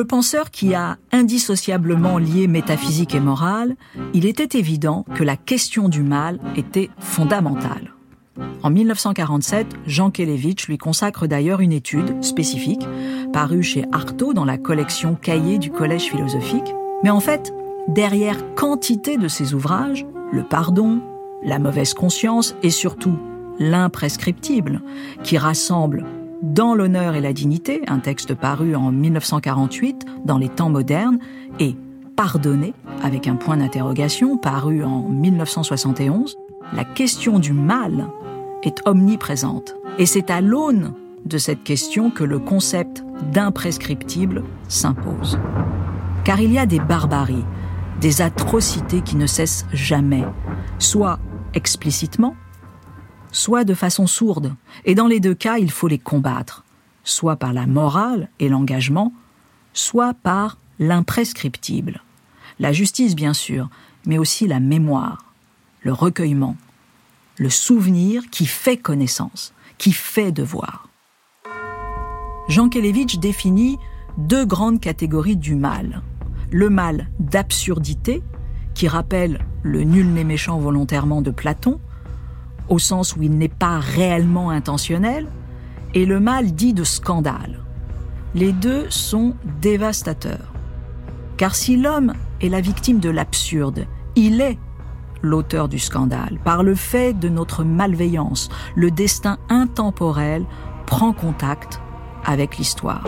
le penseur qui a indissociablement lié métaphysique et morale, il était évident que la question du mal était fondamentale. En 1947, Jean Kelevitch lui consacre d'ailleurs une étude spécifique, parue chez Artaud dans la collection Cahiers du Collège philosophique. Mais en fait, derrière quantité de ses ouvrages, le pardon, la mauvaise conscience et surtout l'imprescriptible, qui rassemble dans l'honneur et la dignité, un texte paru en 1948 dans les temps modernes, et Pardonner, avec un point d'interrogation, paru en 1971, la question du mal est omniprésente. Et c'est à l'aune de cette question que le concept d'imprescriptible s'impose. Car il y a des barbaries, des atrocités qui ne cessent jamais, soit explicitement, soit de façon sourde, et dans les deux cas, il faut les combattre, soit par la morale et l'engagement, soit par l'imprescriptible. La justice, bien sûr, mais aussi la mémoire, le recueillement, le souvenir qui fait connaissance, qui fait devoir. Jean Kelevitch définit deux grandes catégories du mal. Le mal d'absurdité, qui rappelle le nul n'est méchant volontairement de Platon, au sens où il n'est pas réellement intentionnel, et le mal dit de scandale. Les deux sont dévastateurs. Car si l'homme est la victime de l'absurde, il est l'auteur du scandale. Par le fait de notre malveillance, le destin intemporel prend contact avec l'histoire.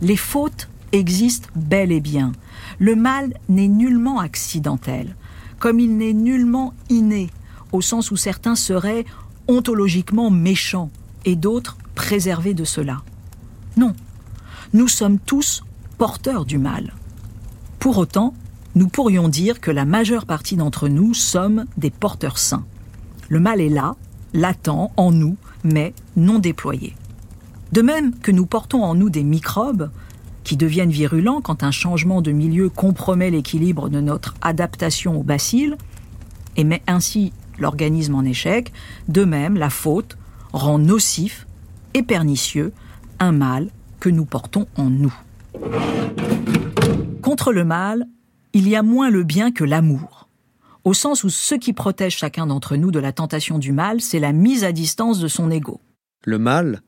Les fautes existent bel et bien. Le mal n'est nullement accidentel, comme il n'est nullement inné au sens où certains seraient ontologiquement méchants et d'autres préservés de cela. Non, nous sommes tous porteurs du mal. Pour autant, nous pourrions dire que la majeure partie d'entre nous sommes des porteurs sains. Le mal est là, latent en nous, mais non déployé. De même que nous portons en nous des microbes qui deviennent virulents quand un changement de milieu compromet l'équilibre de notre adaptation au bacille et met ainsi l'organisme en échec, de même la faute rend nocif et pernicieux un mal que nous portons en nous. Contre le mal, il y a moins le bien que l'amour, au sens où ce qui protège chacun d'entre nous de la tentation du mal, c'est la mise à distance de son ego. Le mal,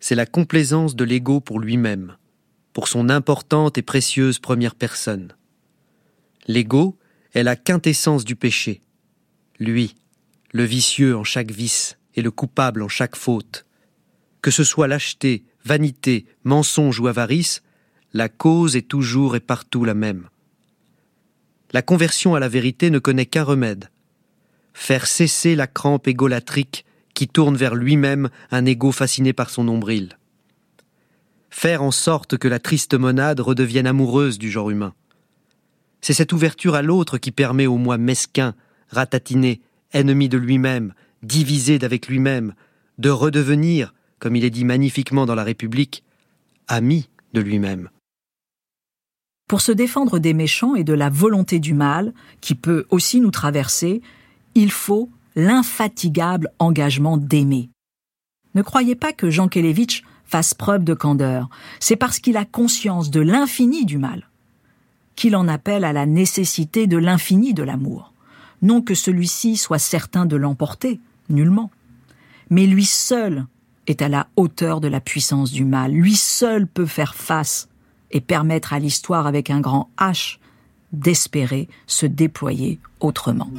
c'est la complaisance de l'ego pour lui-même, pour son importante et précieuse première personne. L'ego est la quintessence du péché, lui, le vicieux en chaque vice et le coupable en chaque faute. Que ce soit lâcheté, vanité, mensonge ou avarice, la cause est toujours et partout la même. La conversion à la vérité ne connaît qu'un remède faire cesser la crampe égolatrique qui tourne vers lui-même un égo fasciné par son nombril. Faire en sorte que la triste monade redevienne amoureuse du genre humain. C'est cette ouverture à l'autre qui permet au moi mesquin, ratatiné, ennemi de lui-même, divisé d'avec lui-même, de redevenir, comme il est dit magnifiquement dans la République, ami de lui-même. Pour se défendre des méchants et de la volonté du mal, qui peut aussi nous traverser, il faut l'infatigable engagement d'aimer. Ne croyez pas que Jean Kelevitch fasse preuve de candeur, c'est parce qu'il a conscience de l'infini du mal qu'il en appelle à la nécessité de l'infini de l'amour. Non que celui-ci soit certain de l'emporter, nullement. Mais lui seul est à la hauteur de la puissance du mal. Lui seul peut faire face et permettre à l'histoire avec un grand H d'espérer se déployer autrement.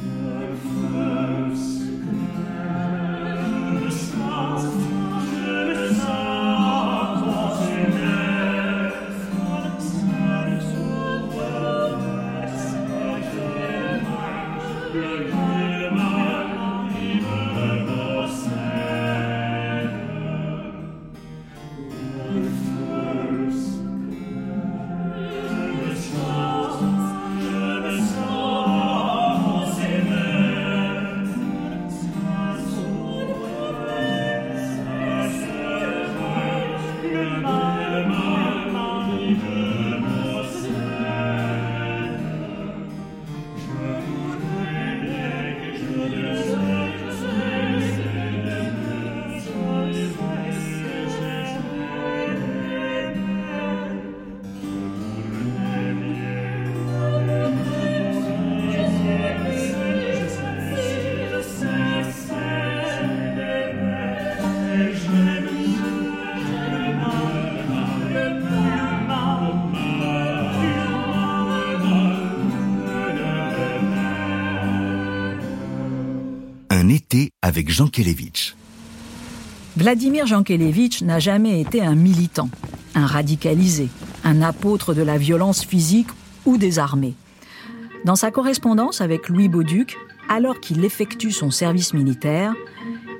Avec Jean Kelevitch. Vladimir Jankélévitch n'a jamais été un militant, un radicalisé, un apôtre de la violence physique ou des armées. Dans sa correspondance avec Louis Bauduc, alors qu'il effectue son service militaire,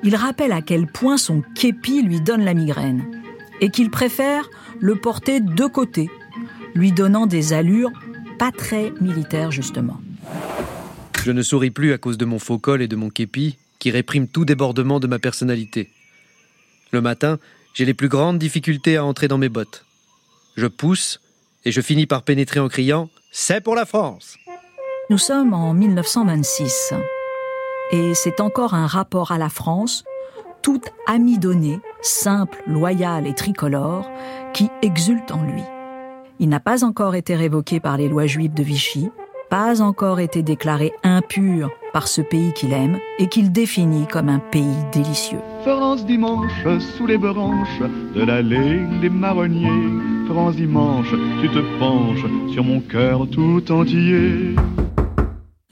il rappelle à quel point son képi lui donne la migraine et qu'il préfère le porter de côté, lui donnant des allures pas très militaires justement. Je ne souris plus à cause de mon faux col et de mon képi qui répriment tout débordement de ma personnalité. Le matin, j'ai les plus grandes difficultés à entrer dans mes bottes. Je pousse et je finis par pénétrer en criant ⁇ C'est pour la France !⁇ Nous sommes en 1926 et c'est encore un rapport à la France, tout amidonné, simple, loyal et tricolore, qui exulte en lui. Il n'a pas encore été révoqué par les lois juives de Vichy, pas encore été déclaré impur par ce pays qu'il aime et qu'il définit comme un pays délicieux. France dimanche sous les branches de l'allée des marronniers. France dimanche, tu te penches sur mon cœur tout entier.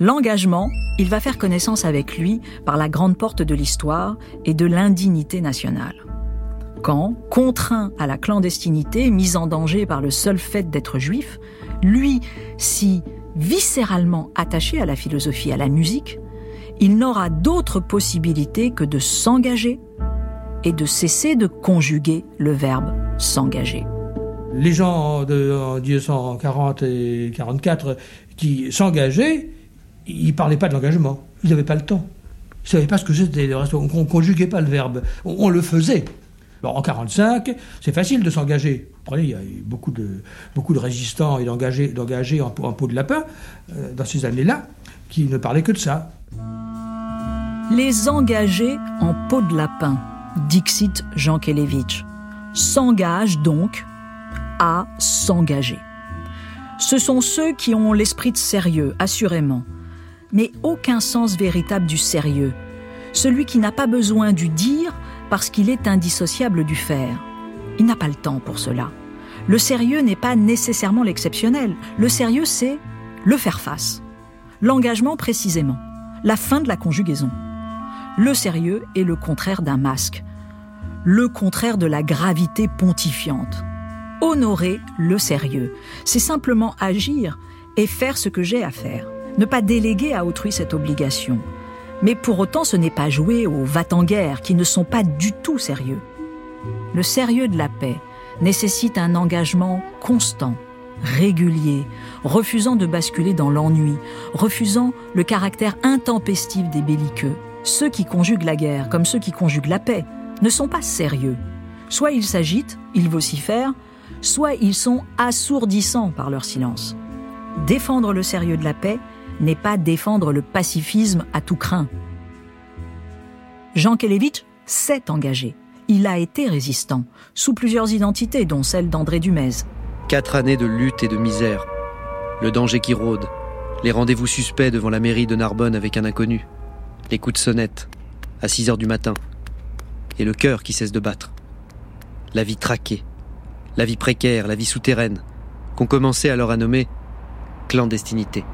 L'engagement, il va faire connaissance avec lui par la grande porte de l'histoire et de l'indignité nationale. Quand, contraint à la clandestinité, mis en danger par le seul fait d'être juif, lui, si viscéralement attaché à la philosophie, à la musique, il n'aura d'autre possibilité que de s'engager et de cesser de conjuguer le verbe s'engager. Les gens de 1940 et 44 qui s'engageaient, ils parlaient pas de l'engagement. Ils n'avaient pas le temps. Ils savaient pas ce que c'était. On ne conjuguait pas le verbe. On, le faisait. En 45, c'est facile de s'engager. Il y a eu beaucoup de, beaucoup de résistants et d'engagés, d'engagés en, en, peau de lapin euh, dans ces années-là qui ne parlaient que de ça. Les engagés en peau de lapin, dixit Jean Kelevitch, s'engagent donc à s'engager. Ce sont ceux qui ont l'esprit de sérieux, assurément, mais aucun sens véritable du sérieux, celui qui n'a pas besoin du dire parce qu'il est indissociable du faire. Il n'a pas le temps pour cela. Le sérieux n'est pas nécessairement l'exceptionnel. Le sérieux, c'est le faire face. L'engagement précisément. La fin de la conjugaison. Le sérieux est le contraire d'un masque. Le contraire de la gravité pontifiante. Honorer le sérieux, c'est simplement agir et faire ce que j'ai à faire ne pas déléguer à autrui cette obligation. Mais pour autant, ce n'est pas jouer aux va-t-en-guerre qui ne sont pas du tout sérieux. Le sérieux de la paix nécessite un engagement constant, régulier, refusant de basculer dans l'ennui, refusant le caractère intempestif des belliqueux. Ceux qui conjuguent la guerre comme ceux qui conjuguent la paix ne sont pas sérieux. Soit ils s'agitent, ils vocifèrent, soit ils sont assourdissants par leur silence. Défendre le sérieux de la paix n'est pas défendre le pacifisme à tout craint. Jean Kelevitch s'est engagé. Il a été résistant, sous plusieurs identités, dont celle d'André Dumez. Quatre années de lutte et de misère. Le danger qui rôde. Les rendez-vous suspects devant la mairie de Narbonne avec un inconnu. Les coups de sonnette, à 6 heures du matin. Et le cœur qui cesse de battre. La vie traquée. La vie précaire, la vie souterraine, qu'on commençait alors à nommer clandestinité.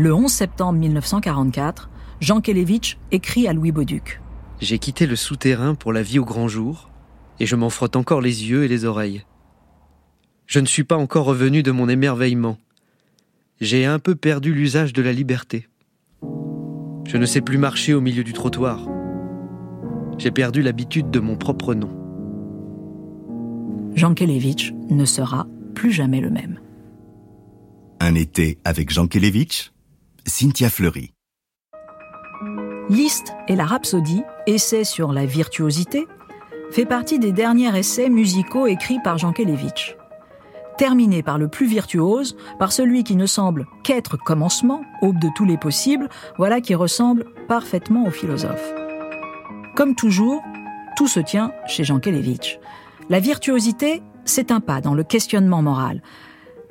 Le 11 septembre 1944, Jean Kelevitch écrit à Louis Bauduc. J'ai quitté le souterrain pour la vie au grand jour, et je m'en frotte encore les yeux et les oreilles. Je ne suis pas encore revenu de mon émerveillement. J'ai un peu perdu l'usage de la liberté. Je ne sais plus marcher au milieu du trottoir. J'ai perdu l'habitude de mon propre nom. Jean Kelevitch ne sera plus jamais le même. Un été avec Jean Kelevitch? Cynthia Fleury. Liszt et la Rhapsodie, essai sur la virtuosité, fait partie des derniers essais musicaux écrits par Jean Kelevitch. Terminé par le plus virtuose, par celui qui ne semble qu'être commencement, aube de tous les possibles, voilà qui ressemble parfaitement au philosophe. Comme toujours, tout se tient chez Jean Kelevitch. La virtuosité, c'est un pas dans le questionnement moral,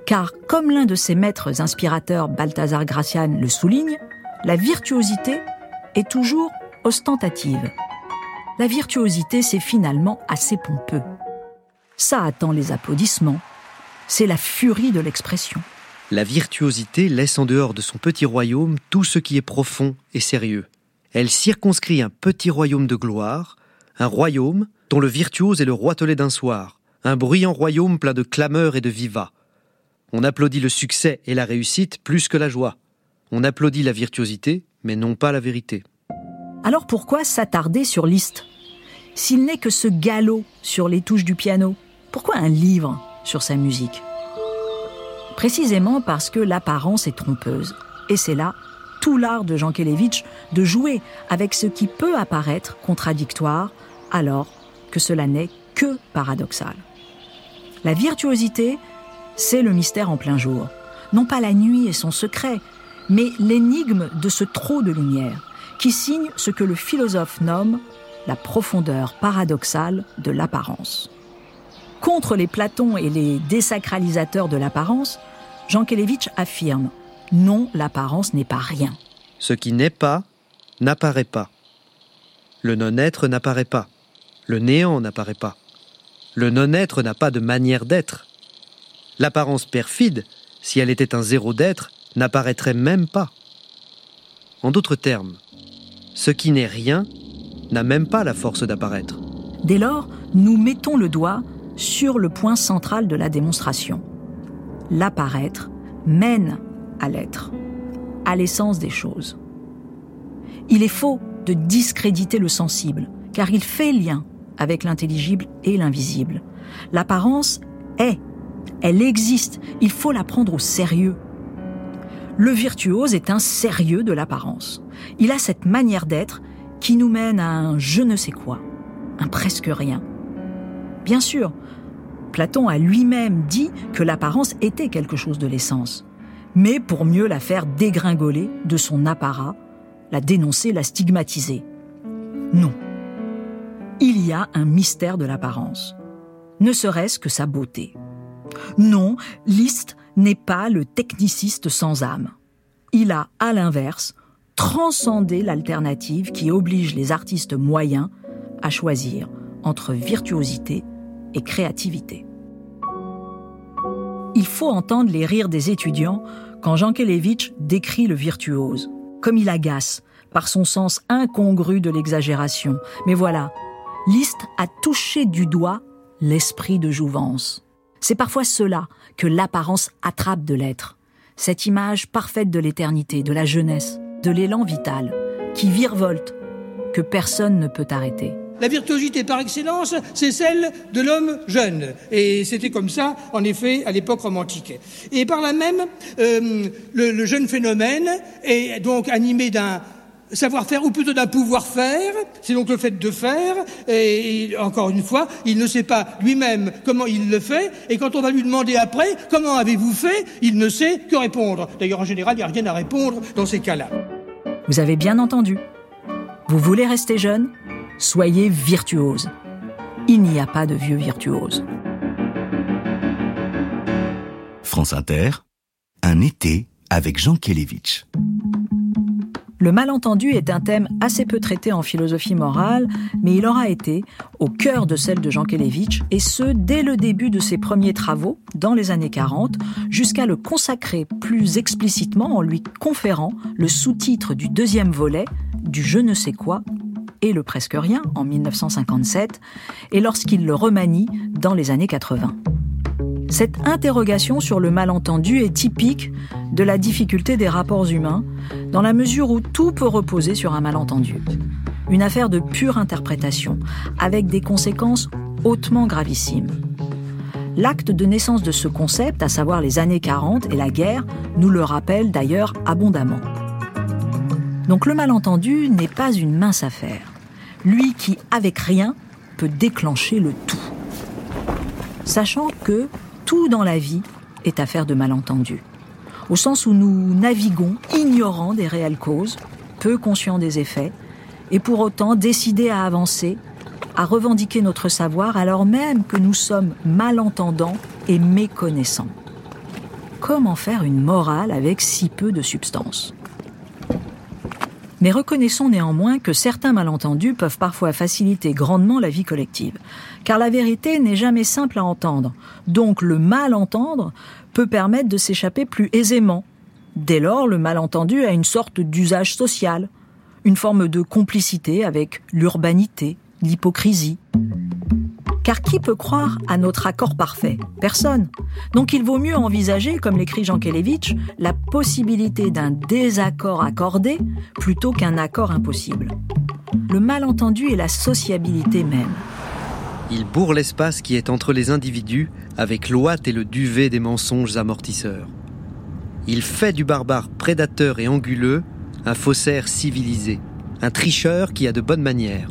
car comme l'un de ses maîtres inspirateurs, Balthazar Gracian, le souligne, la virtuosité est toujours ostentative. La virtuosité, c'est finalement assez pompeux. Ça attend les applaudissements. C'est la furie de l'expression. La virtuosité laisse en dehors de son petit royaume tout ce qui est profond et sérieux. Elle circonscrit un petit royaume de gloire, un royaume dont le virtuose est le roitelet d'un soir, un bruyant royaume plein de clameurs et de vivats. On applaudit le succès et la réussite plus que la joie. On applaudit la virtuosité, mais non pas la vérité. Alors pourquoi s'attarder sur Liszt? S'il n'est que ce galop sur les touches du piano, pourquoi un livre sur sa musique? Précisément parce que l'apparence est trompeuse. Et c'est là tout l'art de Jean Kelevitch de jouer avec ce qui peut apparaître contradictoire alors que cela n'est que paradoxal. La virtuosité, c'est le mystère en plein jour. Non pas la nuit et son secret, mais l'énigme de ce trop de lumière, qui signe ce que le philosophe nomme la profondeur paradoxale de l'apparence. Contre les Platons et les désacralisateurs de l'apparence, Jean Kelevitch affirme Non, l'apparence n'est pas rien. Ce qui n'est pas n'apparaît pas. Le non-être n'apparaît pas. Le néant n'apparaît pas. Le non-être n'a pas de manière d'être. L'apparence perfide, si elle était un zéro d'être, n'apparaîtrait même pas. En d'autres termes, ce qui n'est rien n'a même pas la force d'apparaître. Dès lors, nous mettons le doigt sur le point central de la démonstration. L'apparaître mène à l'être, à l'essence des choses. Il est faux de discréditer le sensible, car il fait lien avec l'intelligible et l'invisible. L'apparence est, elle existe, il faut la prendre au sérieux. Le virtuose est un sérieux de l'apparence. Il a cette manière d'être qui nous mène à un je ne sais quoi, un presque rien. Bien sûr, Platon a lui-même dit que l'apparence était quelque chose de l'essence, mais pour mieux la faire dégringoler de son apparat, la dénoncer, la stigmatiser. Non. Il y a un mystère de l'apparence, ne serait-ce que sa beauté. Non, Liszt n'est pas le techniciste sans âme. Il a, à l'inverse, transcendé l'alternative qui oblige les artistes moyens à choisir entre virtuosité et créativité. Il faut entendre les rires des étudiants quand Jean Kelevitch décrit le virtuose, comme il agace par son sens incongru de l'exagération. Mais voilà, Liszt a touché du doigt l'esprit de jouvence. C'est parfois cela que l'apparence attrape de l'être, cette image parfaite de l'éternité, de la jeunesse, de l'élan vital, qui virevolte, que personne ne peut arrêter. La virtuosité par excellence, c'est celle de l'homme jeune. Et c'était comme ça, en effet, à l'époque romantique. Et par là même, euh, le, le, jeune phénomène est donc animé d'un savoir-faire ou plutôt d'un pouvoir-faire. C'est donc le fait de faire. Et, et encore une fois, il ne sait pas lui-même comment il le fait. Et quand on va lui demander après comment avez-vous fait, il ne sait que répondre. D'ailleurs, en général, il n'y a rien à répondre dans ces cas-là. Vous avez bien entendu. Vous voulez rester jeune? Soyez virtuose. Il n'y a pas de vieux virtuose. France Inter, un été avec Jean Kelevitch. Le malentendu est un thème assez peu traité en philosophie morale, mais il aura été au cœur de celle de Jean Kelevitch, et ce, dès le début de ses premiers travaux, dans les années 40, jusqu'à le consacrer plus explicitement en lui conférant le sous-titre du deuxième volet du Je ne sais quoi et le presque rien en 1957, et lorsqu'il le remanie dans les années 80. Cette interrogation sur le malentendu est typique de la difficulté des rapports humains, dans la mesure où tout peut reposer sur un malentendu. Une affaire de pure interprétation, avec des conséquences hautement gravissimes. L'acte de naissance de ce concept, à savoir les années 40 et la guerre, nous le rappelle d'ailleurs abondamment. Donc le malentendu n'est pas une mince affaire. Lui qui, avec rien, peut déclencher le tout. Sachant que tout dans la vie est affaire de malentendu. Au sens où nous naviguons ignorant des réelles causes, peu conscients des effets, et pour autant décidés à avancer, à revendiquer notre savoir alors même que nous sommes malentendants et méconnaissants. Comment faire une morale avec si peu de substance? Mais reconnaissons néanmoins que certains malentendus peuvent parfois faciliter grandement la vie collective, car la vérité n'est jamais simple à entendre, donc le malentendre peut permettre de s'échapper plus aisément. Dès lors, le malentendu a une sorte d'usage social, une forme de complicité avec l'urbanité, l'hypocrisie. Car qui peut croire à notre accord parfait? Personne. Donc il vaut mieux envisager, comme l'écrit Jean Kelevitch, la possibilité d'un désaccord accordé plutôt qu'un accord impossible. Le malentendu est la sociabilité même. Il bourre l'espace qui est entre les individus avec l'ouate et le duvet des mensonges amortisseurs. Il fait du barbare prédateur et anguleux un faussaire civilisé, un tricheur qui a de bonnes manières.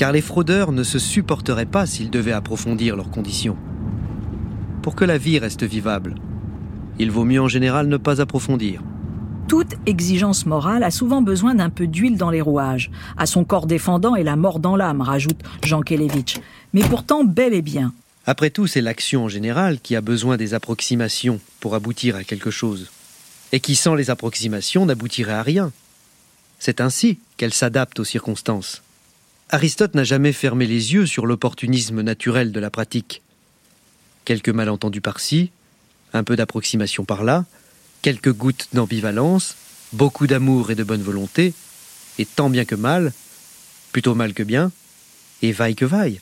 Car les fraudeurs ne se supporteraient pas s'ils devaient approfondir leurs conditions. Pour que la vie reste vivable, il vaut mieux en général ne pas approfondir. Toute exigence morale a souvent besoin d'un peu d'huile dans les rouages. À son corps défendant et la mort dans l'âme, rajoute Jean Kelevitch. Mais pourtant, bel et bien. Après tout, c'est l'action en général qui a besoin des approximations pour aboutir à quelque chose. Et qui, sans les approximations, n'aboutirait à rien. C'est ainsi qu'elle s'adapte aux circonstances. Aristote n'a jamais fermé les yeux sur l'opportunisme naturel de la pratique. Quelques malentendus par-ci, un peu d'approximation par-là, quelques gouttes d'ambivalence, beaucoup d'amour et de bonne volonté, et tant bien que mal, plutôt mal que bien, et vaille que vaille.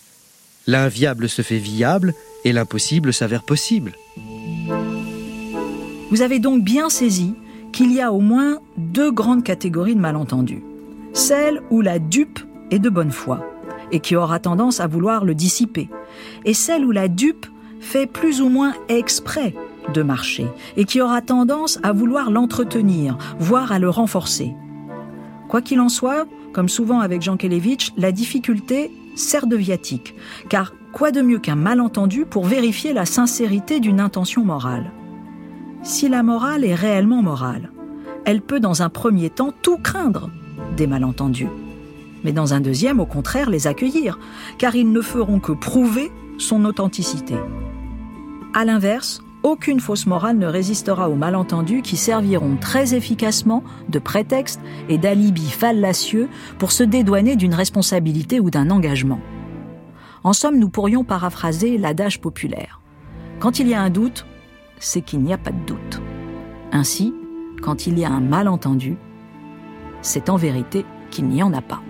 L'inviable se fait viable et l'impossible s'avère possible. Vous avez donc bien saisi qu'il y a au moins deux grandes catégories de malentendus. Celle où la dupe est de bonne foi et qui aura tendance à vouloir le dissiper, et celle où la dupe fait plus ou moins exprès de marcher et qui aura tendance à vouloir l'entretenir, voire à le renforcer. Quoi qu'il en soit, comme souvent avec Jean Kelevitch, la difficulté sert de viatique, car quoi de mieux qu'un malentendu pour vérifier la sincérité d'une intention morale? Si la morale est réellement morale, elle peut dans un premier temps tout craindre des malentendus, mais dans un deuxième, au contraire, les accueillir, car ils ne feront que prouver son authenticité. À l'inverse, aucune fausse morale ne résistera aux malentendus qui serviront très efficacement de prétexte et d'alibi fallacieux pour se dédouaner d'une responsabilité ou d'un engagement. En somme, nous pourrions paraphraser l'adage populaire. Quand il y a un doute, c'est qu'il n'y a pas de doute. Ainsi, quand il y a un malentendu, c'est en vérité qu'il n'y en a pas.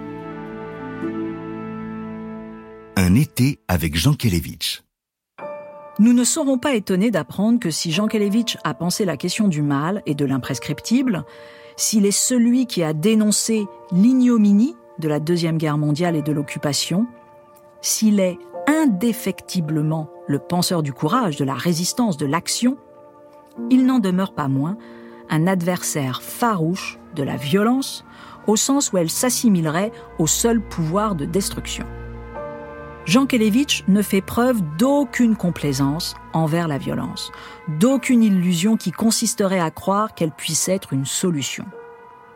Été avec Jean Kelevitch. Nous ne serons pas étonnés d'apprendre que si Jean Kelevitch a pensé la question du mal et de l'imprescriptible, s'il est celui qui a dénoncé l'ignominie de la Deuxième Guerre mondiale et de l'occupation, s'il est indéfectiblement le penseur du courage, de la résistance, de l'action, il n'en demeure pas moins un adversaire farouche de la violence, au sens où elle s'assimilerait au seul pouvoir de destruction. Jean Kelevitch ne fait preuve d'aucune complaisance envers la violence, d'aucune illusion qui consisterait à croire qu'elle puisse être une solution.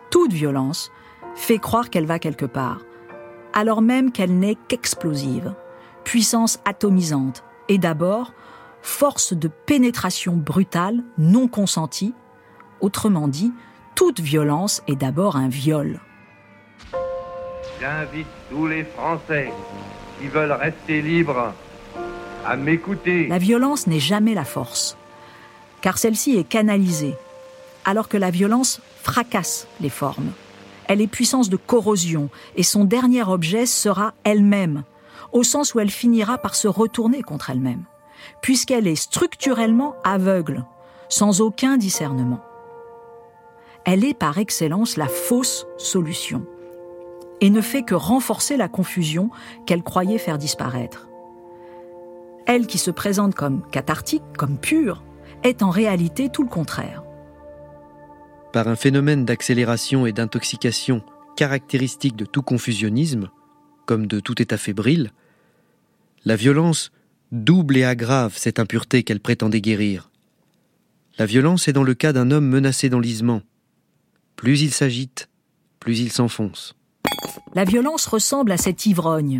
Toute violence fait croire qu'elle va quelque part, alors même qu'elle n'est qu'explosive, puissance atomisante et d'abord force de pénétration brutale non consentie. Autrement dit, toute violence est d'abord un viol. J'invite tous les Français veulent rester libres à m'écouter. La violence n'est jamais la force, car celle-ci est canalisée, alors que la violence fracasse les formes. Elle est puissance de corrosion, et son dernier objet sera elle-même, au sens où elle finira par se retourner contre elle-même, puisqu'elle est structurellement aveugle, sans aucun discernement. Elle est par excellence la fausse solution et ne fait que renforcer la confusion qu'elle croyait faire disparaître. Elle qui se présente comme cathartique, comme pure, est en réalité tout le contraire. Par un phénomène d'accélération et d'intoxication caractéristique de tout confusionnisme, comme de tout état fébrile, la violence double et aggrave cette impureté qu'elle prétendait guérir. La violence est dans le cas d'un homme menacé d'enlisement. Plus il s'agite, plus il s'enfonce. La violence ressemble à cet ivrogne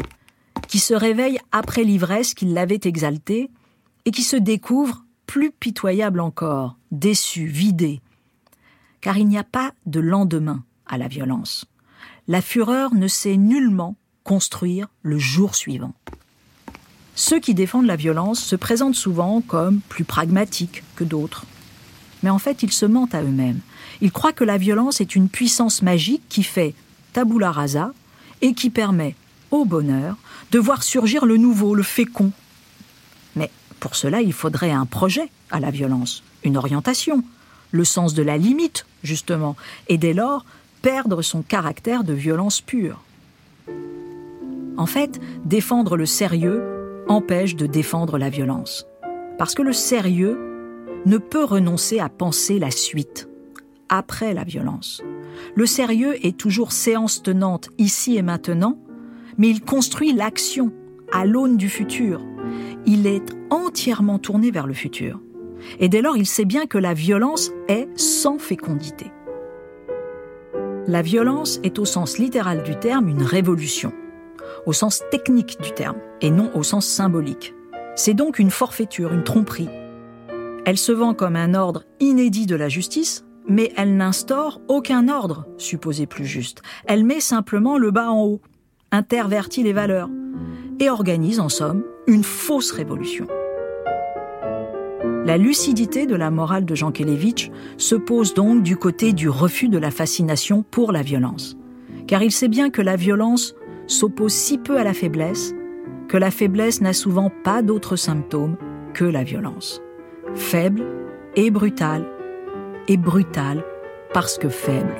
qui se réveille après l'ivresse qui l'avait exalté et qui se découvre plus pitoyable encore, déçu, vidé. Car il n'y a pas de lendemain à la violence. La fureur ne sait nullement construire le jour suivant. Ceux qui défendent la violence se présentent souvent comme plus pragmatiques que d'autres. Mais en fait, ils se mentent à eux-mêmes. Ils croient que la violence est une puissance magique qui fait tabula rasa et qui permet au bonheur de voir surgir le nouveau, le fécond. Mais pour cela, il faudrait un projet à la violence, une orientation, le sens de la limite, justement, et dès lors perdre son caractère de violence pure. En fait, défendre le sérieux empêche de défendre la violence. Parce que le sérieux ne peut renoncer à penser la suite, après la violence. Le sérieux est toujours séance tenante ici et maintenant, mais il construit l'action à l'aune du futur. Il est entièrement tourné vers le futur. Et dès lors, il sait bien que la violence est sans fécondité. La violence est au sens littéral du terme une révolution, au sens technique du terme, et non au sens symbolique. C'est donc une forfaiture, une tromperie. Elle se vend comme un ordre inédit de la justice, mais elle n'instaure aucun ordre, supposé plus juste. Elle met simplement le bas en haut, intervertit les valeurs, et organise en somme une fausse révolution. La lucidité de la morale de Jean Kelevitch se pose donc du côté du refus de la fascination pour la violence. Car il sait bien que la violence s'oppose si peu à la faiblesse que la faiblesse n'a souvent pas d'autres symptômes que la violence. Faible et brutale, et brutale parce que faible.